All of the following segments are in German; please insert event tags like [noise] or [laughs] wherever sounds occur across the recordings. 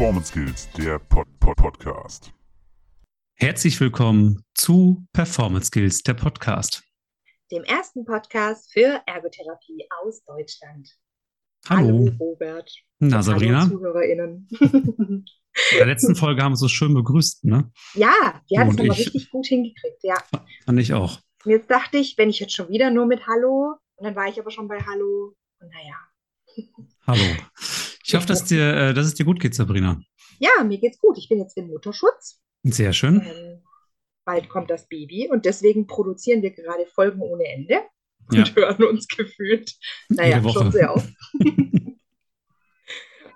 Performance Skills, der Pod -Pod Podcast. Herzlich willkommen zu Performance Skills, der Podcast. Dem ersten Podcast für Ergotherapie aus Deutschland. Hallo. Hallo Robert. Na, Sabrina. Hallo ZuhörerInnen. In der letzten [laughs] Folge haben wir uns so schön begrüßt, ne? ja, wir haben es ich. richtig gut hingekriegt, ja. Fand ich auch. Und jetzt dachte ich, wenn ich jetzt schon wieder nur mit Hallo, und dann war ich aber schon bei Hallo, und naja. Hallo. [laughs] Ich hoffe, dass, dir, äh, dass es dir gut geht, Sabrina. Ja, mir geht's gut. Ich bin jetzt im Mutterschutz. Sehr schön. Ähm, bald kommt das Baby und deswegen produzieren wir gerade Folgen ohne Ende und Ja. hören uns gefühlt, naja, schon sehr oft. [laughs]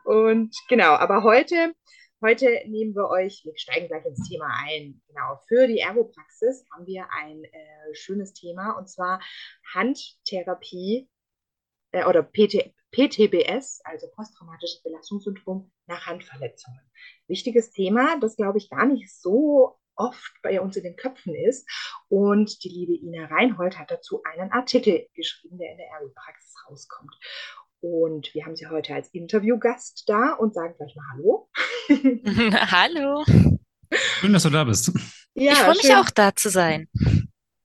und genau, aber heute, heute nehmen wir euch, wir steigen gleich ins Thema ein. Genau, für die Ergopraxis haben wir ein äh, schönes Thema und zwar Handtherapie äh, oder PT, PTBS, also posttraumatisches Belastungssyndrom nach Handverletzungen. Wichtiges Thema, das glaube ich gar nicht so oft bei uns in den Köpfen ist. Und die liebe Ina Reinhold hat dazu einen Artikel geschrieben, der in der Ergopraxis rauskommt. Und wir haben sie heute als Interviewgast da und sagen gleich mal Hallo. [laughs] Hallo. Schön, dass du da bist. Ja, ich freue mich schön. auch da zu sein.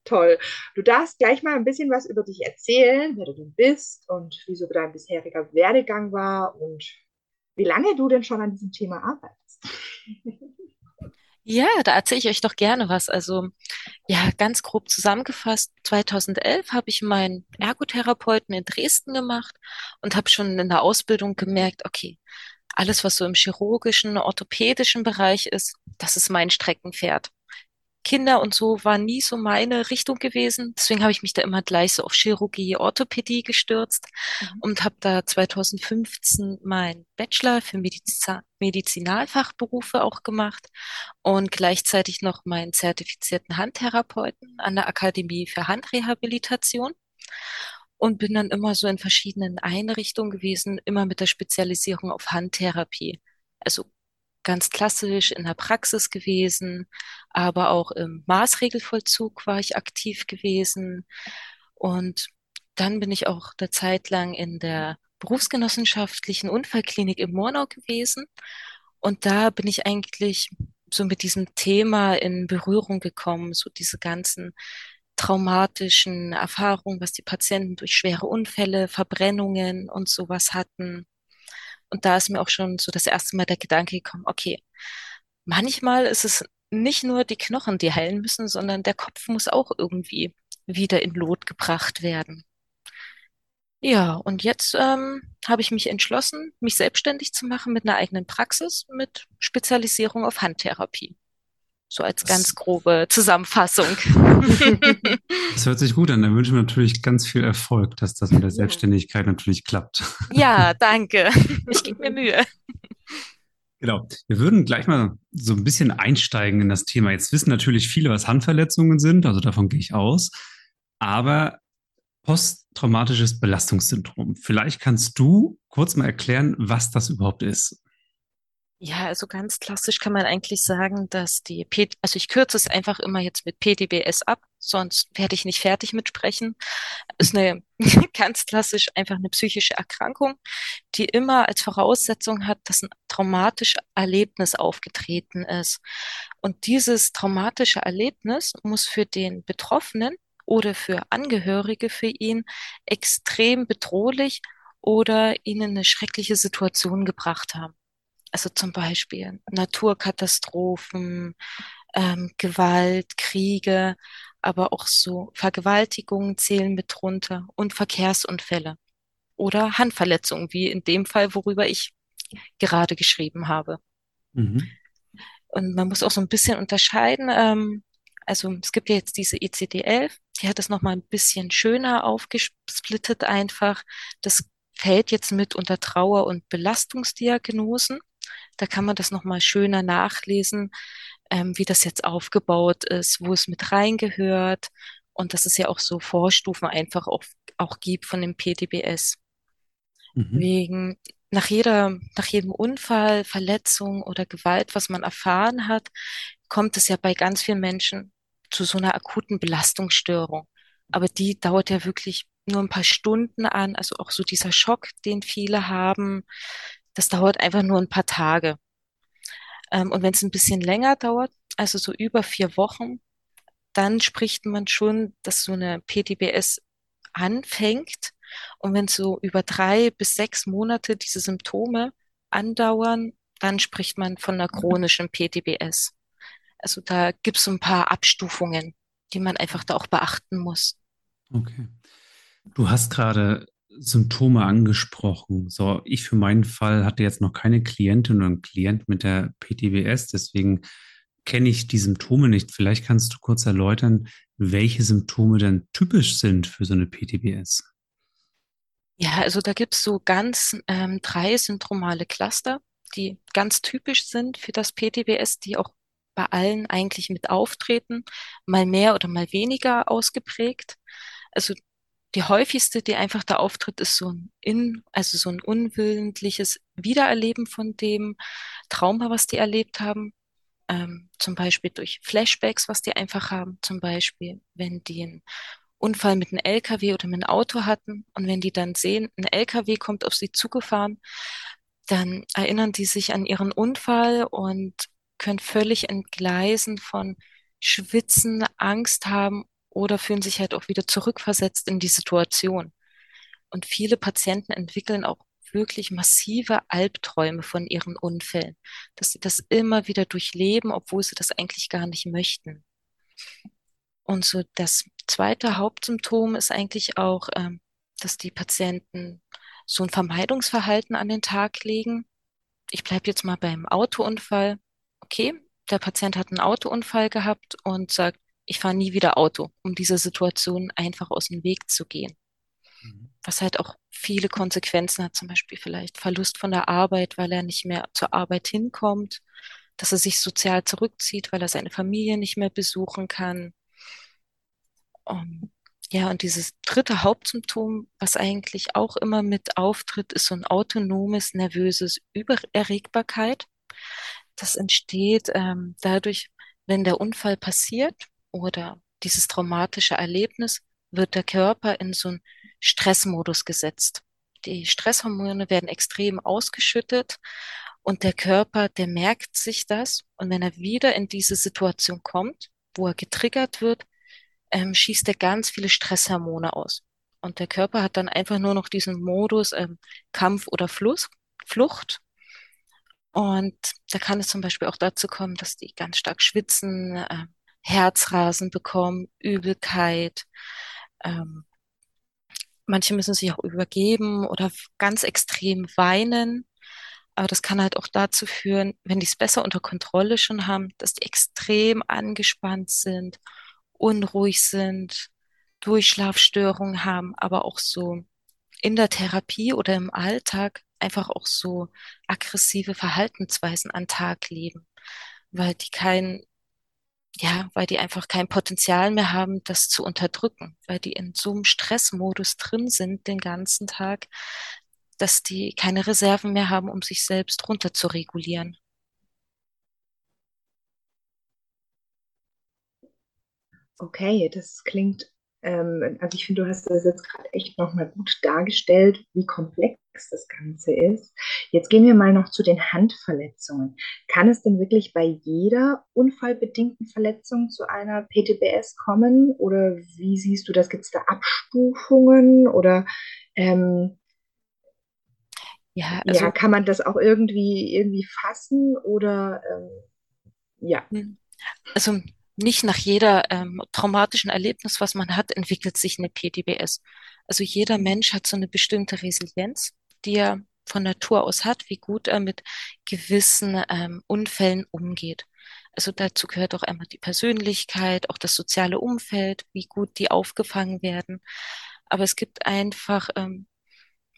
Toll. Du darfst gleich mal ein bisschen was über dich erzählen, wer du denn bist und wie so dein bisheriger Werdegang war und wie lange du denn schon an diesem Thema arbeitest. Ja, da erzähle ich euch doch gerne was. Also, ja, ganz grob zusammengefasst, 2011 habe ich meinen Ergotherapeuten in Dresden gemacht und habe schon in der Ausbildung gemerkt, okay, alles, was so im chirurgischen, orthopädischen Bereich ist, das ist mein Streckenpferd. Kinder und so war nie so meine Richtung gewesen. Deswegen habe ich mich da immer gleich so auf Chirurgie, Orthopädie gestürzt Mhm. und habe da 2015 meinen Bachelor für Mediza Medizinalfachberufe auch gemacht und gleichzeitig noch meinen zertifizierten Handtherapeuten an der Akademie für Handrehabilitation und bin dann immer so in verschiedenen Einrichtungen gewesen, immer mit der Spezialisierung auf Handtherapie. Also ganz klassisch in der Praxis gewesen, aber auch im Maßregelvollzug war ich aktiv gewesen. Und dann bin ich auch eine Zeit lang in der berufsgenossenschaftlichen Unfallklinik in Murnau gewesen. Und da bin ich eigentlich so mit diesem Thema in Berührung gekommen, so diese ganzen traumatischen Erfahrungen, was die Patienten durch schwere Unfälle, Verbrennungen und sowas hatten. Und da ist mir auch schon so das erste Mal der Gedanke gekommen, okay, manchmal ist es nicht nur die Knochen, die heilen müssen, sondern der Kopf muss auch irgendwie wieder in Lot gebracht werden. Ja, und jetzt ähm, habe ich mich entschlossen, mich selbstständig zu machen mit einer eigenen Praxis mit Spezialisierung auf Handtherapie. So als Das- ganz grobe Zusammenfassung. [laughs] [laughs] Das hört sich gut an. Da wünschen wir natürlich ganz viel Erfolg, dass das mit der. Selbstständigkeit natürlich klappt. [laughs] Ja, danke. Ich gebe mir Mühe. Genau. Wir würden gleich mal so ein bisschen einsteigen in das Thema. Jetzt wissen natürlich viele, was Handverletzungen sind, also davon gehe ich aus. Aber posttraumatisches Belastungssyndrom. Vielleicht kannst du kurz mal erklären, was das überhaupt ist. Ja, also ganz klassisch kann man eigentlich sagen, dass die P also ich kürze es einfach immer jetzt mit PTBS ab, sonst werde ich nicht fertig mit sprechen. Ist eine [laughs] ganz klassisch einfach eine psychische Erkrankung, die immer als Voraussetzung hat, dass ein traumatisches Erlebnis aufgetreten ist. Und dieses traumatische Erlebnis muss für den Betroffenen oder für Angehörige für ihn extrem bedrohlich oder ihnen eine schreckliche Situation gebracht haben. Also zum Beispiel Naturkatastrophen, ähm, Gewalt, Kriege, aber auch so Vergewaltigungen zählen mit drunter und Verkehrsunfälle oder Handverletzungen, wie in dem Fall, worüber ich gerade geschrieben habe. Mhm. Und man muss auch so ein bisschen unterscheiden. Ähm, also es gibt ja jetzt diese ICD-11, die hat das nochmal ein bisschen schöner aufgesplittet einfach. Das fällt jetzt mit unter Trauer- und Belastungsdiagnosen. Da kann man das nochmal schöner nachlesen, ähm, wie das jetzt aufgebaut ist, wo es mit reingehört und dass es ja auch so Vorstufen einfach auch, auch gibt von dem PTBS. Mhm. Wegen nach jeder, nach jedem Unfall, Verletzung oder Gewalt, was man erfahren hat, kommt es ja bei ganz vielen Menschen zu so einer akuten Belastungsstörung. Aber die dauert ja wirklich nur ein paar Stunden an. Also auch so dieser Schock, den viele haben, das dauert einfach nur ein paar Tage. Ähm, und wenn es ein bisschen länger dauert, also so über vier Wochen, dann spricht man schon, dass so eine PTBS anfängt. Und wenn so über drei bis sechs Monate diese Symptome andauern, dann spricht man von einer chronischen PTBS. Also da gibt es so ein paar Abstufungen, die man einfach da auch beachten muss. Okay. Du hast gerade Symptome angesprochen. So, ich für meinen Fall hatte jetzt noch keine Klientin oder einen Klient mit der PTBS, deswegen kenne ich die Symptome nicht. Vielleicht kannst du kurz erläutern, welche Symptome denn typisch sind für so eine PTBS. Ja, also da gibt es so ganz ähm, drei syndromale Cluster, die ganz typisch sind für das PTBS, die auch bei allen eigentlich mit auftreten, mal mehr oder mal weniger ausgeprägt. Also die häufigste, die einfach da auftritt, ist so ein in, also so ein unwillentliches Wiedererleben von dem Trauma, was die erlebt haben. Ähm, zum Beispiel durch Flashbacks, was die einfach haben. Zum Beispiel, wenn die einen Unfall mit einem LKW oder mit einem Auto hatten und wenn die dann sehen, ein LKW kommt auf sie zugefahren, dann erinnern die sich an ihren Unfall und können völlig entgleisen von Schwitzen, Angst haben oder fühlen sich halt auch wieder zurückversetzt in die Situation. Und viele Patienten entwickeln auch wirklich massive Albträume von ihren Unfällen, dass sie das immer wieder durchleben, obwohl sie das eigentlich gar nicht möchten. Und so das zweite Hauptsymptom ist eigentlich auch, ähm, dass die Patienten so ein Vermeidungsverhalten an den Tag legen. Ich bleibe jetzt mal beim Autounfall. Okay, der Patient hat einen Autounfall gehabt und sagt, ich fahre nie wieder Auto, um dieser Situation einfach aus dem Weg zu gehen. Mhm. Was halt auch viele Konsequenzen hat, zum Beispiel vielleicht Verlust von der Arbeit, weil er nicht mehr zur Arbeit hinkommt, dass er sich sozial zurückzieht, weil er seine Familie nicht mehr besuchen kann. Um, ja, und dieses dritte Hauptsymptom, was eigentlich auch immer mit auftritt, ist so ein autonomes, nervöses Übererregbarkeit. Das entsteht ähm, dadurch, wenn der Unfall passiert oder dieses traumatische Erlebnis, wird der Körper in so einen Stressmodus gesetzt. Die Stresshormone werden extrem ausgeschüttet und der Körper, der merkt sich das und wenn er wieder in diese Situation kommt, wo er getriggert wird, ähm, schießt er ganz viele Stresshormone aus. Und der Körper hat dann einfach nur noch diesen Modus ähm, Kampf oder Fluss, Flucht. Und da kann es zum Beispiel auch dazu kommen, dass die ganz stark schwitzen, äh, Herzrasen bekommen, Übelkeit. Ähm, manche müssen sich auch übergeben oder ganz extrem weinen. Aber das kann halt auch dazu führen, wenn die es besser unter Kontrolle schon haben, dass die extrem angespannt sind, unruhig sind, Durchschlafstörungen haben, aber auch so in der Therapie oder im Alltag einfach auch so aggressive Verhaltensweisen an Tag leben, weil die kein ja, weil die einfach kein Potenzial mehr haben, das zu unterdrücken, weil die in so einem Stressmodus drin sind den ganzen Tag, dass die keine Reserven mehr haben, um sich selbst runter zu regulieren. Okay, das klingt ähm, also ich finde, du hast das jetzt gerade echt nochmal gut dargestellt, wie komplex das Ganze ist. Jetzt gehen wir mal noch zu den Handverletzungen. Kann es denn wirklich bei jeder unfallbedingten Verletzung zu einer PTBS kommen? Oder wie siehst du das? Gibt es da Abstufungen? Oder ähm, ja, also, ja, kann man das auch irgendwie, irgendwie fassen? Oder ähm, ja. Hm. Also nicht nach jeder ähm, traumatischen Erlebnis, was man hat, entwickelt sich eine PTBS. Also jeder Mensch hat so eine bestimmte Resilienz, die er von Natur aus hat, wie gut er mit gewissen ähm, Unfällen umgeht. Also dazu gehört auch einmal die Persönlichkeit, auch das soziale Umfeld, wie gut die aufgefangen werden. Aber es gibt einfach ähm,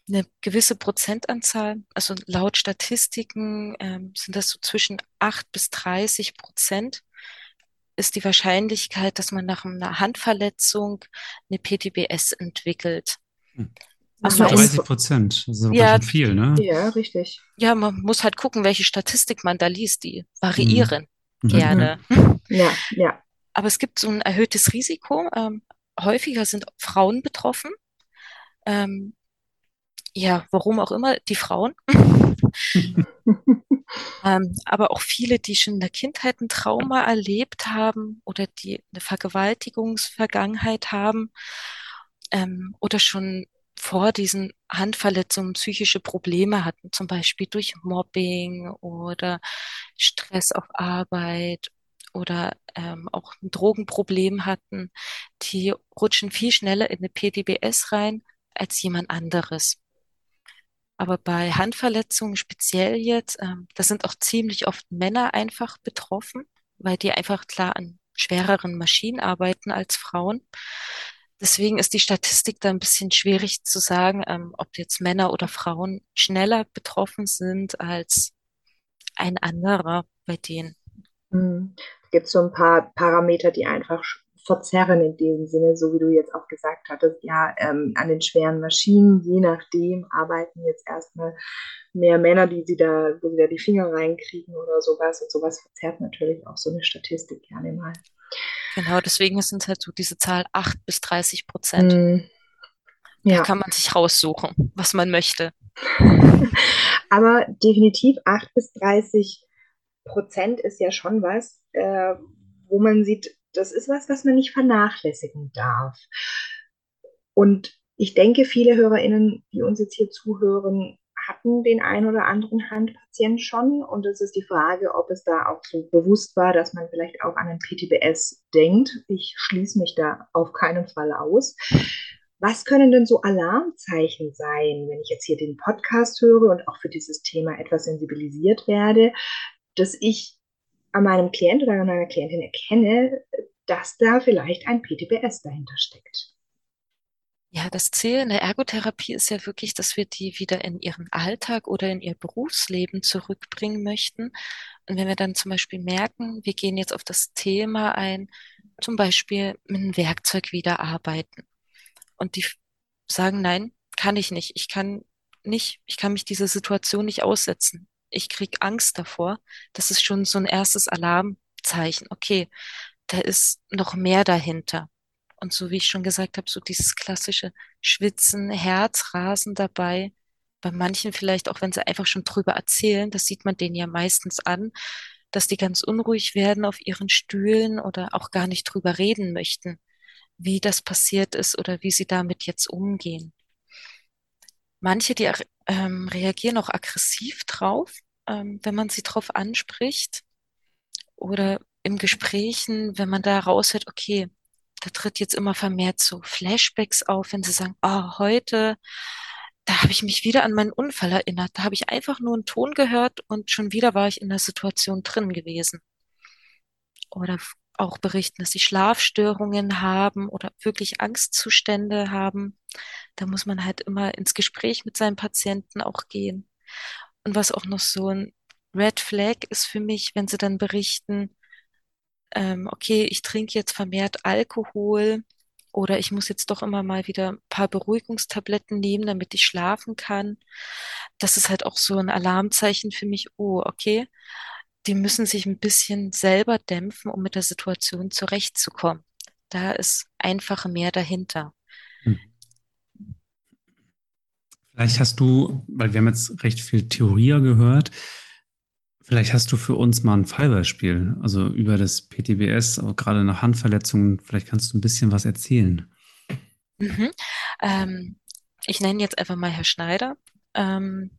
eine gewisse Prozentanzahl, also laut Statistiken ähm, sind das so zwischen acht bis 30 Prozent, ist die Wahrscheinlichkeit, dass man nach einer Handverletzung eine PTBS entwickelt. Hm. Also 30 Prozent, das ist ja, schon viel, ne? Ja, richtig. Ja, man muss halt gucken, welche Statistik man da liest. Die variieren mhm. gerne. Ja, ja. Aber es gibt so ein erhöhtes Risiko. Ähm, häufiger sind Frauen betroffen. Ähm, ja, warum auch immer, die Frauen. [laughs] Ähm, aber auch viele, die schon in der Kindheit ein Trauma erlebt haben oder die eine Vergewaltigungsvergangenheit haben ähm, oder schon vor diesen Handverletzungen psychische Probleme hatten, zum Beispiel durch Mobbing oder Stress auf Arbeit oder ähm, auch ein Drogenproblem hatten, die rutschen viel schneller in eine PTBS rein als jemand anderes. Aber bei Handverletzungen speziell jetzt, ähm, da sind auch ziemlich oft Männer einfach betroffen, weil die einfach klar an schwereren Maschinen arbeiten als Frauen. Deswegen ist die Statistik da ein bisschen schwierig zu sagen, ähm, ob jetzt Männer oder Frauen schneller betroffen sind als ein anderer bei denen. Es gibt so ein paar Parameter, die einfach verzerren in dem Sinne, so wie du jetzt auch gesagt hattest, ja, ähm, an den schweren Maschinen, je nachdem, arbeiten jetzt erstmal mehr Männer, die sie da, wo sie da die Finger reinkriegen oder sowas. Und sowas verzerrt natürlich auch so eine Statistik gerne mal. Genau, deswegen sind es halt so diese Zahl 8 bis 30 Prozent. Hm. Da Ja, kann man sich raussuchen, was man möchte. [laughs] aber definitiv 8 bis 30 Prozent ist ja schon was, äh, wo man sieht, das ist was, was man nicht vernachlässigen darf. Und ich denke, viele HörerInnen, die uns jetzt hier zuhören, hatten den ein oder anderen Handpatient schon. Und es ist die Frage, ob es da auch so bewusst war, dass man vielleicht auch an ein PTBS denkt. Ich schließe mich da auf keinen Fall aus. Was können denn so Alarmzeichen sein, wenn ich jetzt hier den Podcast höre und auch für dieses Thema etwas sensibilisiert werde, dass ich an meinem Klient oder an meiner Klientin erkenne, dass da vielleicht ein PTBS dahinter steckt? Ja, das Ziel in der Ergotherapie ist ja wirklich, dass wir die wieder in ihren Alltag oder in ihr Berufsleben zurückbringen möchten. Und wenn wir dann zum Beispiel merken, wir gehen jetzt auf das Thema ein, zum Beispiel mit einem Werkzeug wieder arbeiten. Und die sagen, nein, kann ich nicht. Ich kann nicht, ich kann mich dieser Situation nicht aussetzen. Ich krieg Angst davor. Das ist schon so ein erstes Alarmzeichen. Okay, da ist noch mehr dahinter. Und so wie ich schon gesagt habe, so dieses klassische Schwitzen, Herzrasen dabei. Bei manchen vielleicht auch, wenn sie einfach schon drüber erzählen, das sieht man denen ja meistens an, dass die ganz unruhig werden auf ihren Stühlen oder auch gar nicht drüber reden möchten, wie das passiert ist oder wie sie damit jetzt umgehen. Manche, die ähm, reagieren auch aggressiv drauf, ähm, wenn man sie drauf anspricht oder im Gesprächen, wenn man da raushört, okay, da tritt jetzt immer vermehrt so Flashbacks auf, wenn sie sagen, ah, heute, da habe ich mich wieder an meinen Unfall erinnert. Da habe ich einfach nur einen Ton gehört und schon wieder war ich in der Situation drin gewesen. Oder auch berichten, dass sie Schlafstörungen haben oder wirklich Angstzustände haben. Da muss man halt immer ins Gespräch mit seinem Patienten auch gehen. Und was auch noch so ein Red Flag ist für mich, wenn sie dann berichten, ähm, okay, ich trinke jetzt vermehrt Alkohol oder ich muss jetzt doch immer mal wieder ein paar Beruhigungstabletten nehmen, damit ich schlafen kann. Das ist halt auch so ein Alarmzeichen für mich. Oh, okay, die müssen sich ein bisschen selber dämpfen, um mit der Situation zurechtzukommen. Da ist einfach mehr dahinter. Hm. Vielleicht hast du, weil wir haben jetzt recht viel Theorie gehört, vielleicht hast du für uns mal ein Fallbeispiel, also über das PTBS, aber gerade nach Handverletzungen, vielleicht kannst du ein bisschen was erzählen. Mhm. Ähm, ich nenne jetzt einfach mal Herr Schneider. Ähm,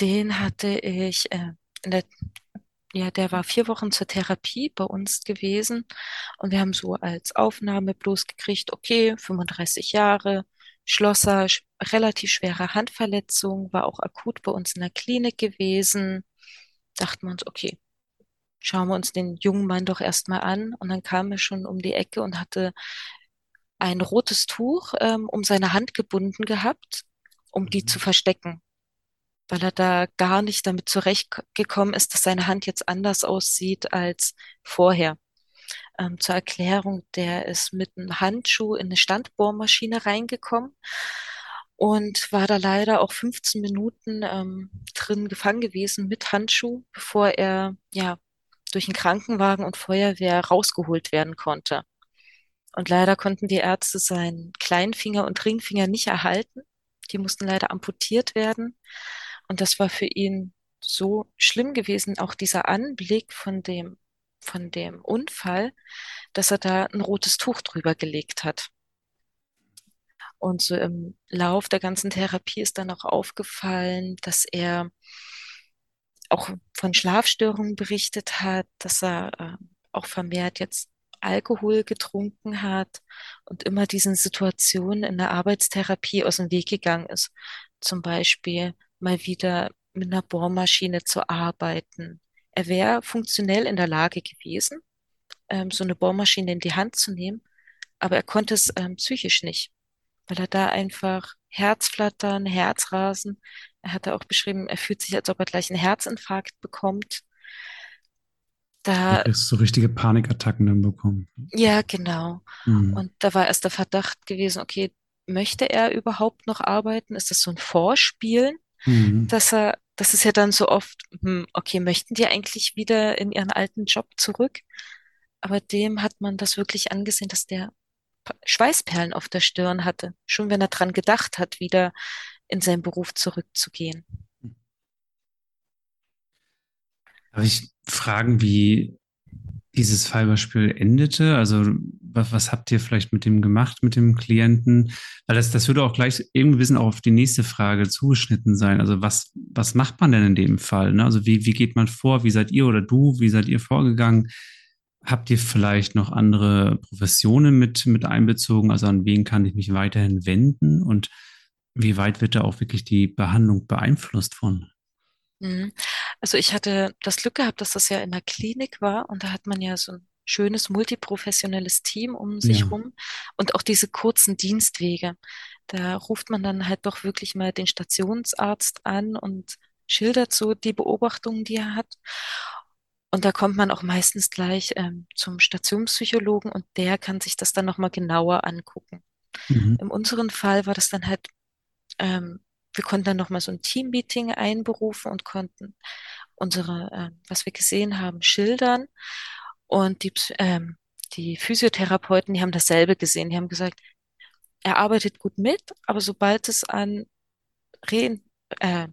den hatte ich äh, der, ja, der war vier Wochen zur Therapie bei uns gewesen und wir haben so als Aufnahme bloß gekriegt, okay, 35 Jahre, Schlosser, sch- relativ schwere Handverletzung, war auch akut bei uns in der Klinik gewesen. Dachten wir uns, okay, schauen wir uns den jungen Mann doch erstmal an. Und dann kam er schon um die Ecke und hatte ein rotes Tuch ähm, um seine Hand gebunden gehabt, um die zu verstecken, weil er da gar nicht damit zurechtgekommen ist, dass seine Hand jetzt anders aussieht als vorher. Ähm, zur Erklärung, der ist mit einem Handschuh in eine Standbohrmaschine reingekommen und war da leider auch 15 Minuten ähm, drin gefangen gewesen mit Handschuh, bevor er ja durch einen Krankenwagen und Feuerwehr rausgeholt werden konnte. Und leider konnten die Ärzte seinen Kleinfinger und Ringfinger nicht erhalten. Die mussten leider amputiert werden. Und das war für ihn so schlimm gewesen, auch dieser Anblick von dem, von dem Unfall, dass er da ein rotes Tuch drüber gelegt hat. Und so im Lauf der ganzen Therapie ist dann auch aufgefallen, dass er auch von Schlafstörungen berichtet hat, dass er äh, auch vermehrt jetzt Alkohol getrunken hat und immer diesen Situationen in der Arbeitstherapie aus dem Weg gegangen ist. Zum Beispiel mal wieder mit einer Bohrmaschine zu arbeiten. Er wäre funktionell in der Lage gewesen, ähm, so eine Bohrmaschine in die Hand zu nehmen, aber er konnte es ähm, psychisch nicht, weil er da einfach Herzflattern, Herzrasen, er hatte auch beschrieben, er fühlt sich, als ob er gleich einen Herzinfarkt bekommt. Da ist so richtige Panikattacken dann bekommen. Ja, genau. Mhm. Und da war erst der Verdacht gewesen, okay, möchte er überhaupt noch arbeiten? Ist das so ein Vorspielen, mhm. dass er, das ist ja dann so oft, hm, okay, möchten die eigentlich wieder in ihren alten Job zurück? Aber dem hat man das wirklich angesehen, dass der Schweißperlen auf der Stirn hatte, schon wenn er dran gedacht hat, wieder in seinen Beruf zurückzugehen. Darf ich fragen, wie dieses Fallbeispiel endete? Also was, was, habt ihr vielleicht mit dem gemacht, mit dem Klienten? Weil das, das würde auch gleich irgendwie ein bisschen auch auf die nächste Frage zugeschnitten sein. Also was, was macht man denn in dem Fall? Ne? Also wie, wie geht man vor? Wie seid ihr oder du, wie seid ihr vorgegangen? Habt ihr vielleicht noch andere Professionen mit, mit einbezogen? Also an wen kann ich mich weiterhin wenden? Und wie weit wird da auch wirklich die Behandlung beeinflusst von? Mhm. Also ich hatte das Glück gehabt, dass das ja in der Klinik war und da hat man ja so ein schönes multiprofessionelles Team um sich ja. rum und auch diese kurzen Dienstwege. Da ruft man dann halt doch wirklich mal den Stationsarzt an und schildert so die Beobachtungen, die er hat. Und da kommt man auch meistens gleich ähm, zum Stationspsychologen und der kann sich das dann nochmal genauer angucken. Mhm. In unserem Fall war das dann halt ähm, wir konnten dann nochmal so ein Teammeeting einberufen und konnten unsere, äh, was wir gesehen haben, schildern. Und die, ähm, die Physiotherapeuten, die haben dasselbe gesehen. Die haben gesagt, er arbeitet gut mit, aber sobald es an Re äh,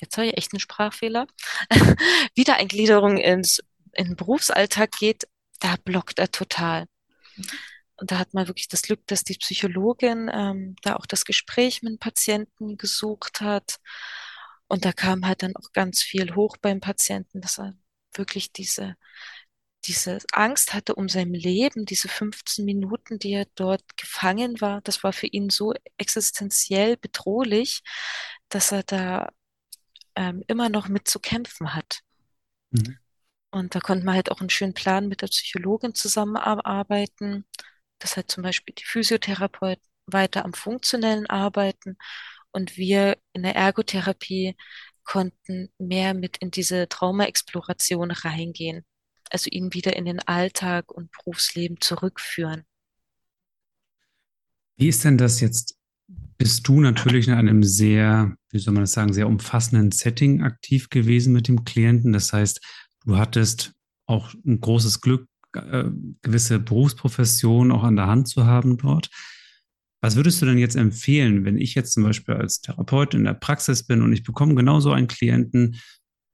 jetzt habe ich echt einen Sprachfehler, [laughs] Wiedereingliederung ins in den Berufsalltag geht, da blockt er total. Und da hat man wirklich das Glück, dass die Psychologin ähm, da auch das Gespräch mit dem Patienten gesucht hat. Und da kam halt dann auch ganz viel hoch beim Patienten, dass er wirklich diese, diese Angst hatte um sein Leben, diese 15 Minuten, die er dort gefangen war. Das war für ihn so existenziell bedrohlich, dass er da ähm, immer noch mit zu kämpfen hat. Mhm. Und da konnte man halt auch einen schönen Plan mit der Psychologin zusammenarbeiten dass halt zum Beispiel die Physiotherapeuten weiter am Funktionellen arbeiten und wir in der Ergotherapie konnten mehr mit in diese Traumaexploration reingehen, also ihn wieder in den Alltag und Berufsleben zurückführen. Wie ist denn das jetzt? Bist du natürlich in einem sehr, wie soll man das sagen, sehr umfassenden Setting aktiv gewesen mit dem Klienten? Das heißt, du hattest auch ein großes Glück, äh, gewisse Berufsprofession auch an der Hand zu haben dort. Was würdest du denn jetzt empfehlen, wenn ich jetzt zum Beispiel als Therapeut in der Praxis bin und ich bekomme genauso einen Klienten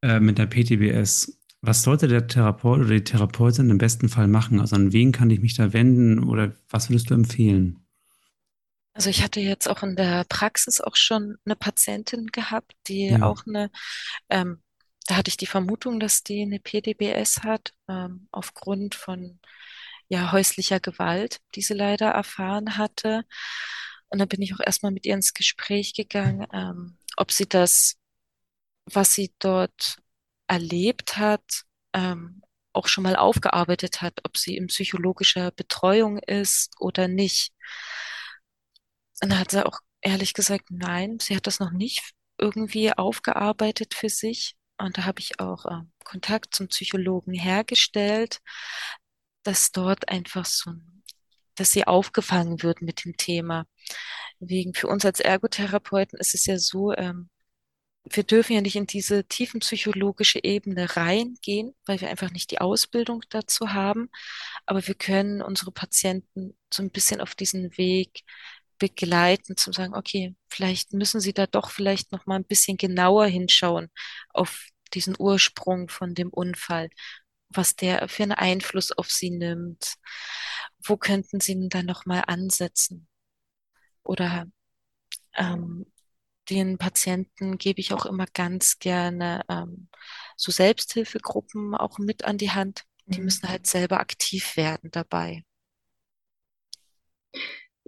äh, mit der PTBS? Was sollte der Therapeut oder die Therapeutin im besten Fall machen? Also an wen kann ich mich da wenden oder was würdest du empfehlen? Also ich hatte jetzt auch in der Praxis auch schon eine Patientin gehabt, die ja. auch eine ähm, da hatte ich die Vermutung, dass die eine PDBS hat, ähm, aufgrund von ja, häuslicher Gewalt, die sie leider erfahren hatte. Und dann bin ich auch erstmal mit ihr ins Gespräch gegangen, ähm, ob sie das, was sie dort erlebt hat, ähm, auch schon mal aufgearbeitet hat, ob sie in psychologischer Betreuung ist oder nicht. Und dann hat sie auch ehrlich gesagt, nein, sie hat das noch nicht irgendwie aufgearbeitet für sich. Und da habe ich auch äh, Kontakt zum Psychologen hergestellt, dass dort einfach so, dass sie aufgefangen wird mit dem Thema. Wegen für uns als Ergotherapeuten ist es ja so, ähm, wir dürfen ja nicht in diese tiefen psychologische Ebene reingehen, weil wir einfach nicht die Ausbildung dazu haben. Aber wir können unsere Patienten so ein bisschen auf diesen Weg begleiten, zu sagen, okay, vielleicht müssen Sie da doch vielleicht noch mal ein bisschen genauer hinschauen auf diesen Ursprung von dem Unfall, was der für einen Einfluss auf Sie nimmt. Wo könnten Sie denn da noch mal ansetzen? Oder ähm, den Patienten gebe ich auch immer ganz gerne ähm, so Selbsthilfegruppen auch mit an die Hand. Die Mhm. müssen halt selber aktiv werden dabei.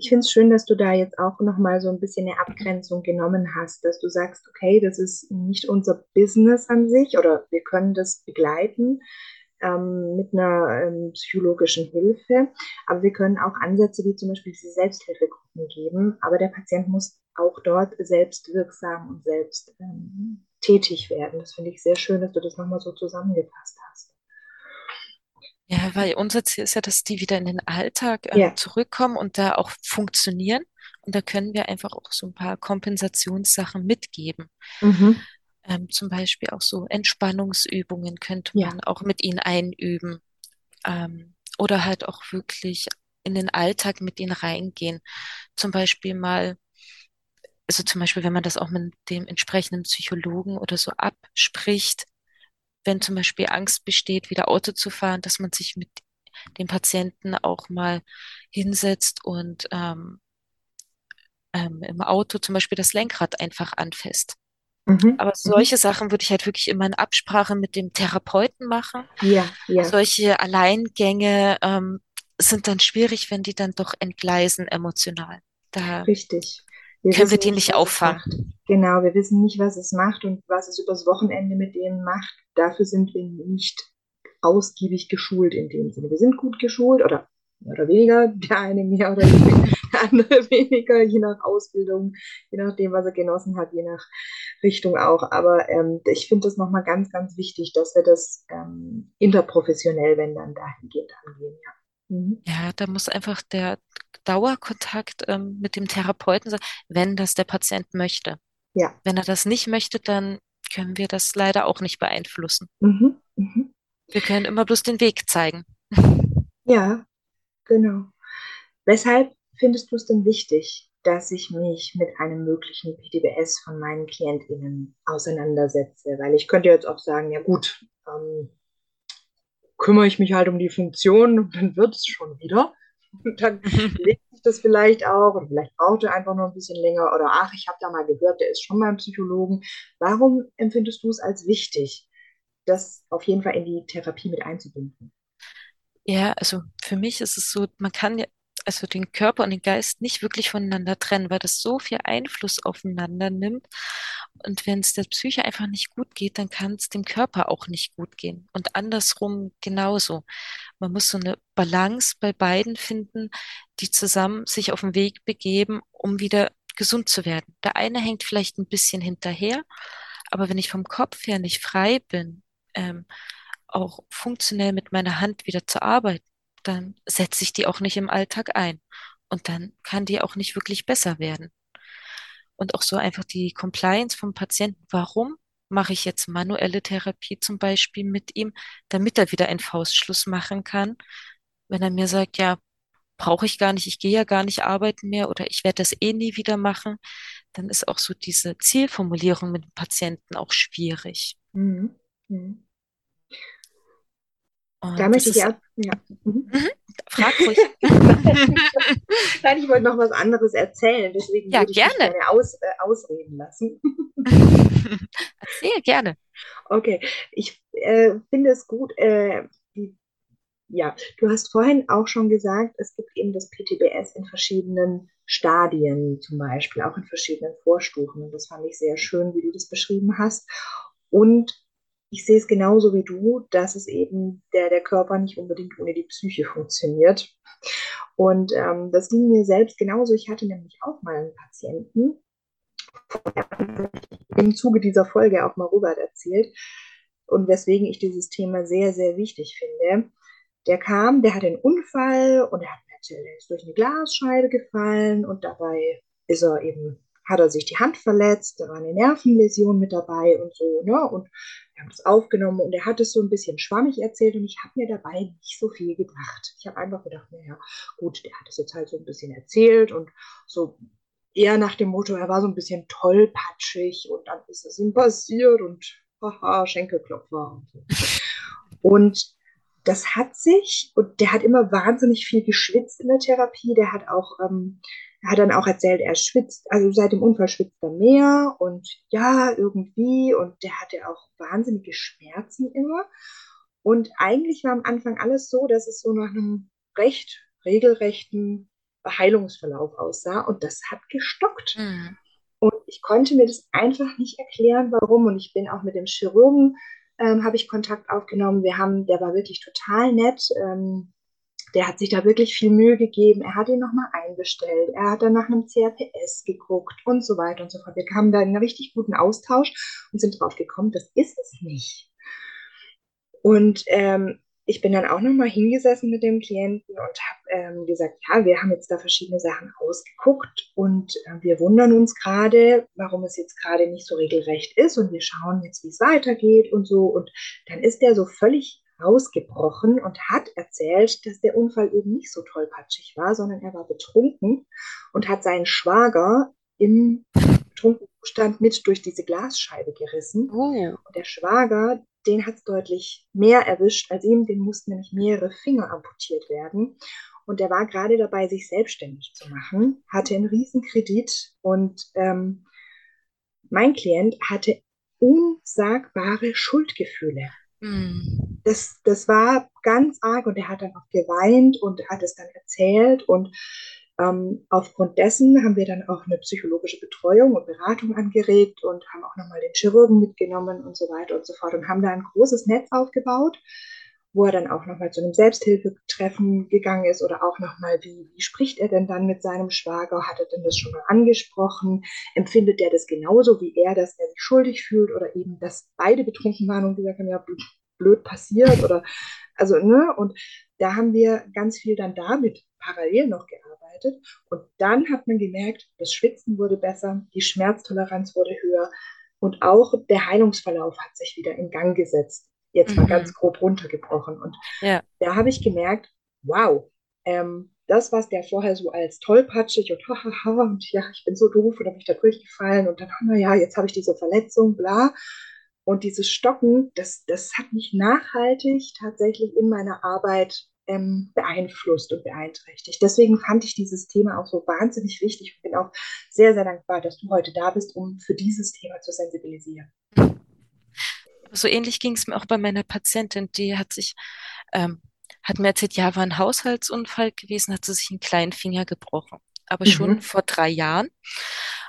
Ich finde es schön, dass du da jetzt auch nochmal so ein bisschen eine Abgrenzung genommen hast, dass du sagst, okay, das ist nicht unser Business an sich oder wir können das begleiten ähm, mit einer ähm, psychologischen Hilfe, aber wir können auch Ansätze wie zum Beispiel diese Selbsthilfegruppen geben, aber der Patient muss auch dort selbst wirksam und selbst ähm, tätig werden. Das finde ich sehr schön, dass du das nochmal so zusammengefasst hast. Ja, weil unser Ziel ist ja, dass die wieder in den Alltag ähm, Ja. zurückkommen und da auch funktionieren. Und da können wir einfach auch so ein paar Kompensationssachen mitgeben. Mhm. Ähm, zum Beispiel auch so Entspannungsübungen könnte Ja. man auch mit ihnen einüben. Ähm, oder halt auch wirklich in den Alltag mit ihnen reingehen. Zum Beispiel mal, also zum Beispiel, wenn man das auch mit dem entsprechenden Psychologen oder so abspricht, wenn zum Beispiel Angst besteht, wieder Auto zu fahren, dass man sich mit dem Patienten auch mal hinsetzt und ähm, ähm, im Auto zum Beispiel das Lenkrad einfach anfasst. Mhm. Aber Mhm. solche Sachen würde ich halt wirklich immer in Absprache mit dem Therapeuten machen. Ja, ja, Solche Alleingänge ähm, sind dann schwierig, wenn die dann doch entgleisen emotional. Da richtig. Wir können wir die nicht, nicht auffangen. Genau, wir wissen nicht, was es macht und was es übers Wochenende mit denen macht. Dafür sind wir nicht ausgiebig geschult in dem Sinne. Wir sind gut geschult oder mehr oder weniger, [laughs] der eine mehr oder der andere [laughs] weniger, je nach Ausbildung, je nachdem, was er genossen hat, je nach Richtung auch. Aber ähm, ich finde das nochmal ganz, ganz wichtig, dass wir das ähm, interprofessionell, wenn dann dahingehend angehen. Ja. Mhm. Ja, da muss einfach der Dauerkontakt ähm, mit dem Therapeuten sein, wenn das der Patient möchte. Ja. Wenn er das nicht möchte, dann können wir das leider auch nicht beeinflussen. Mhm. Mhm. Wir können immer bloß den Weg zeigen. [laughs] Ja, genau. Weshalb findest du es denn wichtig, dass ich mich mit einem möglichen PTBS von meinen KlientInnen auseinandersetze? Weil ich könnte jetzt auch sagen, ja gut, ähm, kümmere ich mich halt um die Funktion und dann wird es schon wieder. Und [laughs] dann [laughs] legt sich das vielleicht auch und vielleicht braucht er einfach noch ein bisschen länger oder ach, ich habe da mal gehört, der ist schon beim Psychologen. Warum empfindest du es als wichtig, das auf jeden Fall in die Therapie mit einzubinden? Ja, also für mich ist es so, man kann ja also den Körper und den Geist nicht wirklich voneinander trennen, weil das so viel Einfluss aufeinander nimmt. Und wenn es der Psyche einfach nicht gut geht, dann kann es dem Körper auch nicht gut gehen. Und andersrum genauso. Man muss so eine Balance bei beiden finden, die zusammen sich auf den Weg begeben, um wieder gesund zu werden. Der eine hängt vielleicht ein bisschen hinterher, aber wenn ich vom Kopf her nicht frei bin, ähm, auch funktionell mit meiner Hand wieder zu arbeiten, dann setze ich die auch nicht im Alltag ein. Und dann kann die auch nicht wirklich besser werden. Und auch so einfach die Compliance vom Patienten. Warum mache ich jetzt manuelle Therapie zum Beispiel mit ihm, damit er wieder einen Faustschluss machen kann? Wenn er mir sagt, ja, brauche ich gar nicht, ich gehe ja gar nicht arbeiten mehr oder ich werde das eh nie wieder machen, dann ist auch so diese Zielformulierung mit dem Patienten auch schwierig. Mhm. Mhm. Und Da möchte ich ist, ja. Mhm. Mhm. frag [laughs] ruhig. [laughs] Nein, ich wollte noch was anderes erzählen, deswegen Ja, würde ich gerne. gerne aus, äh, ausreden lassen. [laughs] Erzähl gerne. Okay, ich äh, finde es gut, äh, die, ja, du hast vorhin auch schon gesagt, es gibt eben das PTBS in verschiedenen Stadien, zum Beispiel auch in verschiedenen Vorstufen. Und das fand ich sehr schön, wie du das beschrieben hast. Und ich sehe es genauso wie du, dass es eben der, der Körper nicht unbedingt ohne die Psyche funktioniert. Und ähm, das ging mir selbst genauso. Ich hatte nämlich auch mal einen Patienten, im Zuge dieser Folge auch mal Robert erzählt und weswegen ich dieses Thema sehr, sehr wichtig finde. Der kam, der hatte einen Unfall und er hat ist durch eine Glasscheibe gefallen und dabei ist er eben, hat er sich die Hand verletzt, da war eine Nervenläsion mit dabei und so, ne? Und wir haben das aufgenommen und er hat es so ein bisschen schwammig erzählt und ich habe mir dabei nicht so viel gedacht. Ich habe einfach gedacht, naja, gut, der hat es jetzt halt so ein bisschen erzählt und so eher nach dem Motto, er war so ein bisschen tollpatschig und dann ist es ihm passiert und haha, Schenkelklopfer und so. Und das hat sich, und der hat immer wahnsinnig viel geschwitzt in der Therapie. Der hat auch, ähm, er hat dann auch erzählt, er schwitzt, also seit dem Unfall schwitzt er mehr und ja, irgendwie. Und der hatte auch wahnsinnige Schmerzen immer. Und eigentlich war am Anfang alles so, dass es so nach einem recht regelrechten Heilungsverlauf aussah. Und das hat gestockt. Mhm. Und ich konnte mir das einfach nicht erklären, warum. Und ich bin auch mit dem Chirurgen ähm, habe ich Kontakt aufgenommen. Wir haben, der war wirklich total nett. Ähm, der hat sich da wirklich viel Mühe gegeben. Er hat ihn nochmal einbestellt. Er hat dann nach einem CRPS geguckt und so weiter und so fort. Wir kamen da in einen richtig guten Austausch und sind drauf gekommen, das ist es nicht. Und ähm, ich bin dann auch nochmal hingesessen mit dem Klienten und habe ähm, gesagt, ja, wir haben jetzt da verschiedene Sachen ausgeguckt und äh, wir wundern uns gerade, warum es jetzt gerade nicht so regelrecht ist und wir schauen jetzt, wie es weitergeht und so. Und dann ist der so völlig rausgebrochen und hat erzählt, dass der Unfall eben nicht so tollpatschig war, sondern er war betrunken und hat seinen Schwager im betrunkenen Zustand mit durch diese Glasscheibe gerissen. Oh. Und der Schwager, den hat es deutlich mehr erwischt als ihm. Den mussten nämlich mehrere Finger amputiert werden. Und der war gerade dabei, sich selbstständig zu machen, hatte einen Riesenkredit und ähm, mein Klient hatte unsagbare Schuldgefühle. Mm. Das, das war ganz arg und er hat dann auch geweint und hat es dann erzählt und ähm, aufgrund dessen haben wir dann auch eine psychologische Betreuung und Beratung angeregt und haben auch nochmal den Chirurgen mitgenommen und so weiter und so fort und haben da ein großes Netz aufgebaut, wo er dann auch nochmal zu einem Selbsthilfetreffen gegangen ist oder auch nochmal, wie, wie spricht er denn dann mit seinem Schwager? Hat er denn das schon mal angesprochen? Empfindet er das genauso wie er, dass er sich schuldig fühlt oder eben, dass beide betrunken waren und gesagt haben, ja, blöd passiert oder also, ne? Und da haben wir ganz viel dann damit parallel noch gearbeitet gearbeitet. Und dann hat man gemerkt, das Schwitzen wurde besser, die Schmerztoleranz wurde höher und auch der Heilungsverlauf hat sich wieder in Gang gesetzt. Jetzt mal mhm. ganz grob runtergebrochen. Und ja. da habe ich gemerkt, wow, ähm, das, was der vorher so als tollpatschig und hahaha und ja, ich bin so doof oder bin ich da durchgefallen und dann, naja, jetzt habe ich diese Verletzung, bla. Und dieses Stocken, das, das hat mich nachhaltig tatsächlich in meiner Arbeit ähm, beeinflusst und beeinträchtigt. Deswegen fand ich dieses Thema auch so wahnsinnig wichtig und bin auch sehr, sehr dankbar, dass du heute da bist, um für dieses Thema zu sensibilisieren. [laughs] So ähnlich ging es mir auch bei meiner Patientin, die hat sich, ähm, hat mir erzählt, ja, war ein Haushaltsunfall gewesen, hat sie sich einen kleinen Finger gebrochen, aber mhm. schon vor drei Jahren.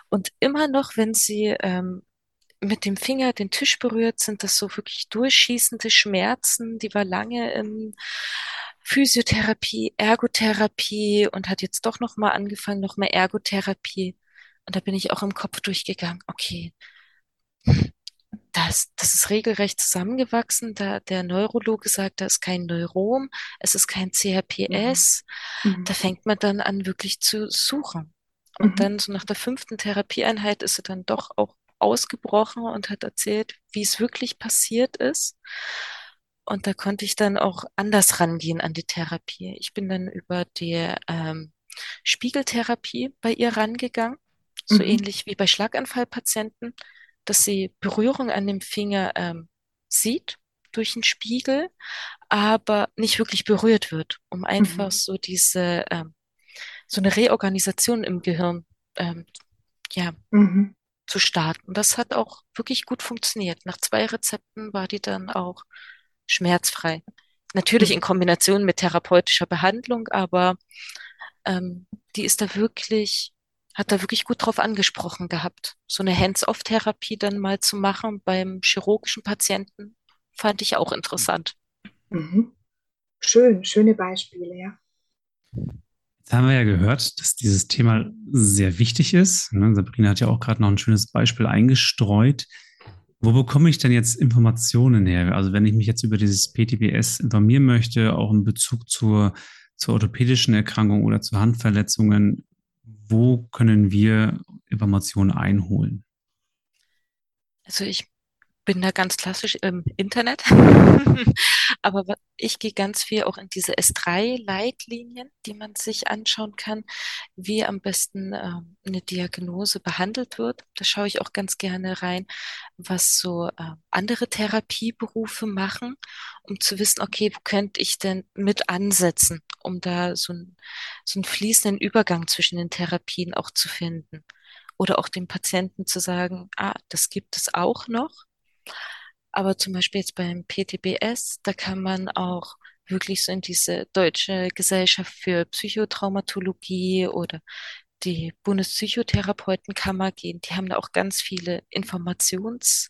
Und immer noch, wenn sie ähm, mit dem Finger den Tisch berührt, sind das so wirklich durchschießende Schmerzen. Die war lange im Physiotherapie, Ergotherapie und hat jetzt doch noch mal angefangen, noch mehr Ergotherapie. Und da bin ich auch im Kopf durchgegangen. Okay, das, das ist regelrecht zusammengewachsen. Da der Neurologe sagt, da ist kein Neurom, es ist kein CHPS. Mhm. mhm. Da fängt man dann an, wirklich zu suchen. Und mhm. dann so nach der fünften Therapieeinheit ist er dann doch auch ausgebrochen und hat erzählt, wie es wirklich passiert ist. Und da konnte ich dann auch anders rangehen an die Therapie. Ich bin dann über die ähm, Spiegeltherapie bei ihr rangegangen, so mhm. ähnlich wie bei Schlaganfallpatienten, dass sie Berührung an dem Finger ähm, sieht durch einen Spiegel, aber nicht wirklich berührt wird, um einfach mhm. so diese ähm, so eine Reorganisation im Gehirn ähm, ja, mhm. zu starten. Das hat auch wirklich gut funktioniert. Nach zwei Rezepten war die dann auch schmerzfrei. Natürlich in mhm. Kombination mit therapeutischer Behandlung, aber ähm, die ist da wirklich, hat da wirklich gut drauf angesprochen gehabt. So eine Hands-off-Therapie dann mal zu machen beim chirurgischen Patienten, fand ich auch interessant. Mhm. Schön, schöne Beispiele, ja. Jetzt haben wir ja gehört, dass dieses Thema sehr wichtig ist. Ne, Sabrina hat ja auch gerade noch ein schönes Beispiel eingestreut. Wo bekomme ich denn jetzt Informationen her? Also wenn ich mich jetzt über dieses PTBS informieren möchte, auch in Bezug zur, zur orthopädischen Erkrankung oder zu Handverletzungen, wo können wir Informationen einholen? Also ich bin da ganz klassisch im Internet. [laughs] Aber ich gehe ganz viel auch in diese S3-Leitlinien, die man sich anschauen kann, wie am besten äh, eine Diagnose behandelt wird. Da schaue ich auch ganz gerne rein, was so äh, andere Therapieberufe machen, um zu wissen, okay, wo könnte ich denn mit ansetzen, um da so, ein, so einen fließenden Übergang zwischen den Therapien auch zu finden. Oder auch dem Patienten zu sagen, ah, das gibt es auch noch aber zum Beispiel jetzt beim PTBS, da kann man auch wirklich so in diese Deutsche Gesellschaft für Psychotraumatologie oder die Bundespsychotherapeutenkammer gehen. Die haben da auch ganz viele Informations,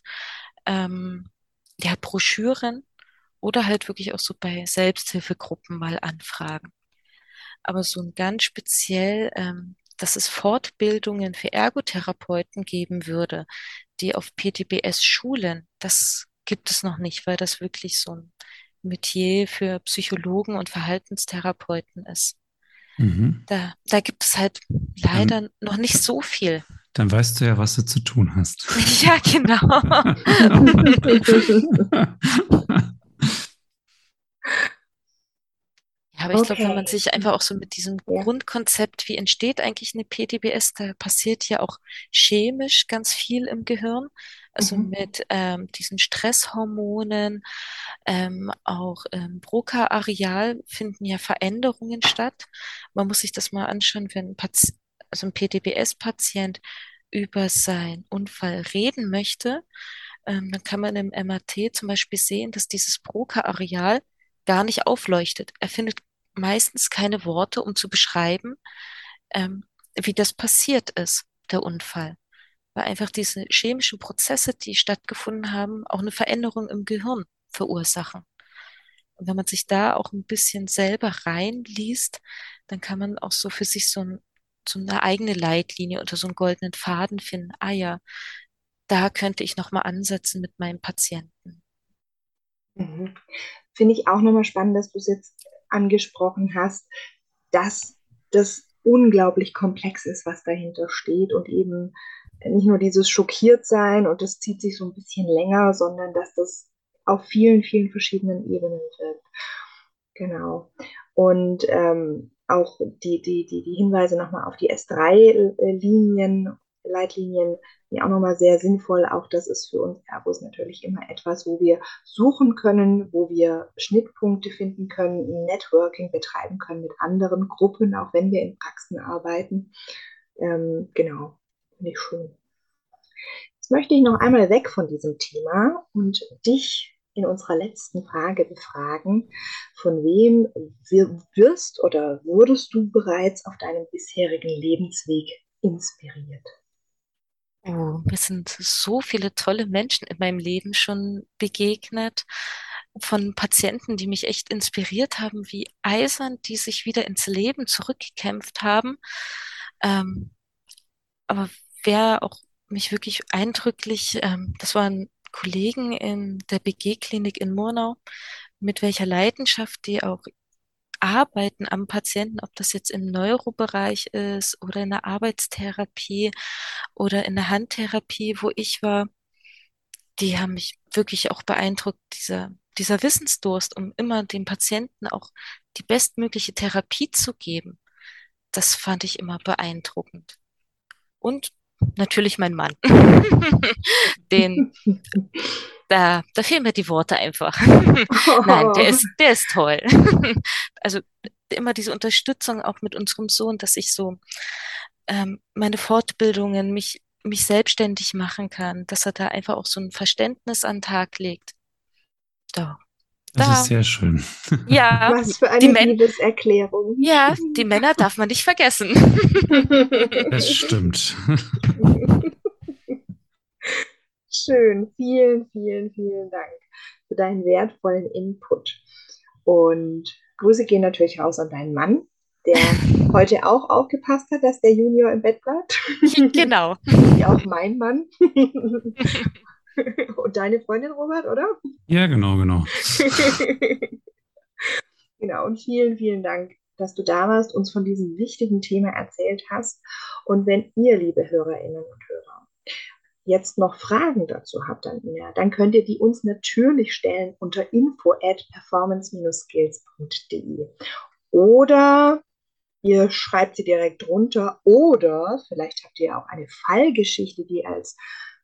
ähm, ja, Broschüren oder halt wirklich auch so bei Selbsthilfegruppen mal anfragen. Aber so ein ganz speziell, ähm, dass es Fortbildungen für Ergotherapeuten geben würde, die auf PTBS schulen, das gibt es noch nicht, weil das wirklich so ein Metier für Psychologen und Verhaltenstherapeuten ist. Mhm. Da, da gibt es halt leider dann, noch nicht so viel. Dann weißt du ja, was du zu tun hast. [laughs] ja, genau. [laughs] [laughs] Ja, aber ich glaube, wenn man sich einfach auch so mit diesem ja. Grundkonzept, wie entsteht eigentlich eine PTBS, da passiert ja auch chemisch ganz viel im Gehirn. Also mhm. mit ähm, diesen Stresshormonen, ähm, auch im Broca-Areal finden ja Veränderungen statt. Man muss sich das mal anschauen, wenn ein, Pati also ein PTBS-Patient über seinen Unfall reden möchte, ähm, dann kann man im MRT zum Beispiel sehen, dass dieses Broca-Areal gar nicht aufleuchtet. Er findet meistens keine Worte, um zu beschreiben, ähm, wie das passiert ist, der Unfall. Weil einfach diese chemischen Prozesse, die stattgefunden haben, auch eine Veränderung im Gehirn verursachen. Und wenn man sich da auch ein bisschen selber reinliest, dann kann man auch so für sich so, ein, so eine eigene Leitlinie oder so einen goldenen Faden finden. Ah ja, da könnte ich nochmal ansetzen mit meinem Patienten. Mhm. Finde ich auch nochmal spannend, dass du es jetzt angesprochen hast, dass das unglaublich komplex ist, was dahinter steht und eben nicht nur dieses schockiert sein und das zieht sich so ein bisschen länger, sondern dass das auf vielen, vielen verschiedenen Ebenen wirkt. Genau. Und ähm, auch die, die, die, die Hinweise nochmal auf die S3-Linien Leitlinien die auch nochmal sehr sinnvoll. Auch das ist für uns Airbus natürlich immer etwas, wo wir suchen können, wo wir Schnittpunkte finden können, Networking betreiben können mit anderen Gruppen, auch wenn wir in Praxen arbeiten. Ähm, genau, finde ich schön. Jetzt möchte ich noch einmal weg von diesem Thema und dich in unserer letzten Frage befragen, von wem wirst oder wurdest du bereits auf deinem bisherigen Lebensweg inspiriert? Oh, mir sind so viele tolle Menschen in meinem Leben schon begegnet, von Patienten, die mich echt inspiriert haben, wie eisern die sich wieder ins Leben zurückgekämpft haben. Ähm, aber wer auch mich wirklich eindrücklich, ähm, das waren Kollegen in der BG-Klinik in Murnau, mit welcher Leidenschaft die auch Arbeiten am Patienten, ob das jetzt im Neurobereich ist oder in der Arbeitstherapie oder in der Handtherapie, wo ich war, die haben mich wirklich auch beeindruckt, dieser, dieser Wissensdurst, um immer dem Patienten auch die bestmögliche Therapie zu geben. Das fand ich immer beeindruckend. Und natürlich mein Mann. [laughs] Den [laughs] da, da fehlen mir die Worte einfach. [laughs] Nein, der ist, [laughs] der ist toll. [laughs] also immer diese Unterstützung auch mit unserem Sohn, dass ich so ähm, meine Fortbildungen, mich, mich selbstständig machen kann, dass er da einfach auch so ein Verständnis an den Tag legt. Da. Das da. ist sehr schön. Ja, was für eine die Liebeserklärung. Ja, die Männer darf man nicht vergessen. Das stimmt. Schön. Vielen, vielen, vielen Dank für deinen wertvollen Input. Und Grüße gehen natürlich raus an deinen Mann, der [laughs] heute auch aufgepasst hat, dass der Junior im Bett bleibt. [laughs] Genau. Wie auch mein Mann. [laughs] Und deine Freundin, Robert, oder? Ja, genau, genau. genau, und vielen, vielen Dank, dass du da warst, uns von diesem wichtigen Thema erzählt hast. Und wenn ihr, liebe Hörerinnen und Hörer, jetzt noch Fragen dazu habt, dann, ja, dann könnt ihr die uns natürlich stellen unter info at performance-skills.de. Oder ihr schreibt sie direkt runter oder vielleicht habt ihr auch eine Fallgeschichte, die ihr als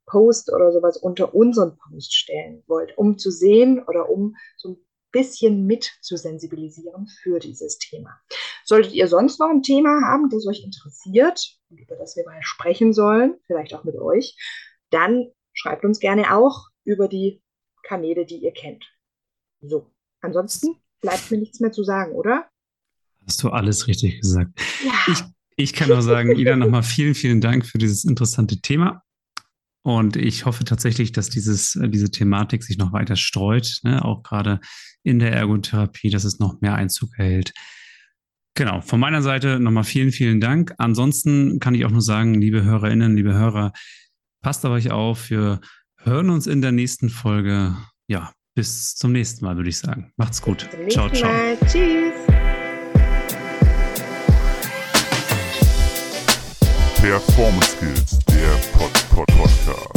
Post oder sowas unter unseren Post stellen wollt, um zu sehen oder um so ein bisschen mit zu sensibilisieren für dieses Thema. Solltet ihr sonst noch ein Thema haben, das euch interessiert und über das wir mal sprechen sollen, vielleicht auch mit euch, dann schreibt uns gerne auch über die Kanäle, die ihr kennt. So, ansonsten bleibt mir nichts mehr zu sagen, oder? Hast du alles richtig gesagt. Ja. Ich, ich kann nur sagen, Ida, nochmal vielen, vielen Dank für dieses interessante Thema. Und ich hoffe tatsächlich, dass dieses, äh, diese Thematik sich noch weiter streut, ne? auch gerade in der Ergotherapie, dass es noch mehr Einzug erhält. Genau, von meiner Seite nochmal vielen, vielen Dank. Ansonsten kann ich auch nur sagen, liebe Hörerinnen, liebe Hörer, passt auf euch auf. Wir hören uns in der nächsten Folge. Ja, bis zum nächsten Mal, würde ich sagen. Macht's gut. Ciao, ciao. Mal. Tschüss. Performance Skills, der Pod, Pod, Pod.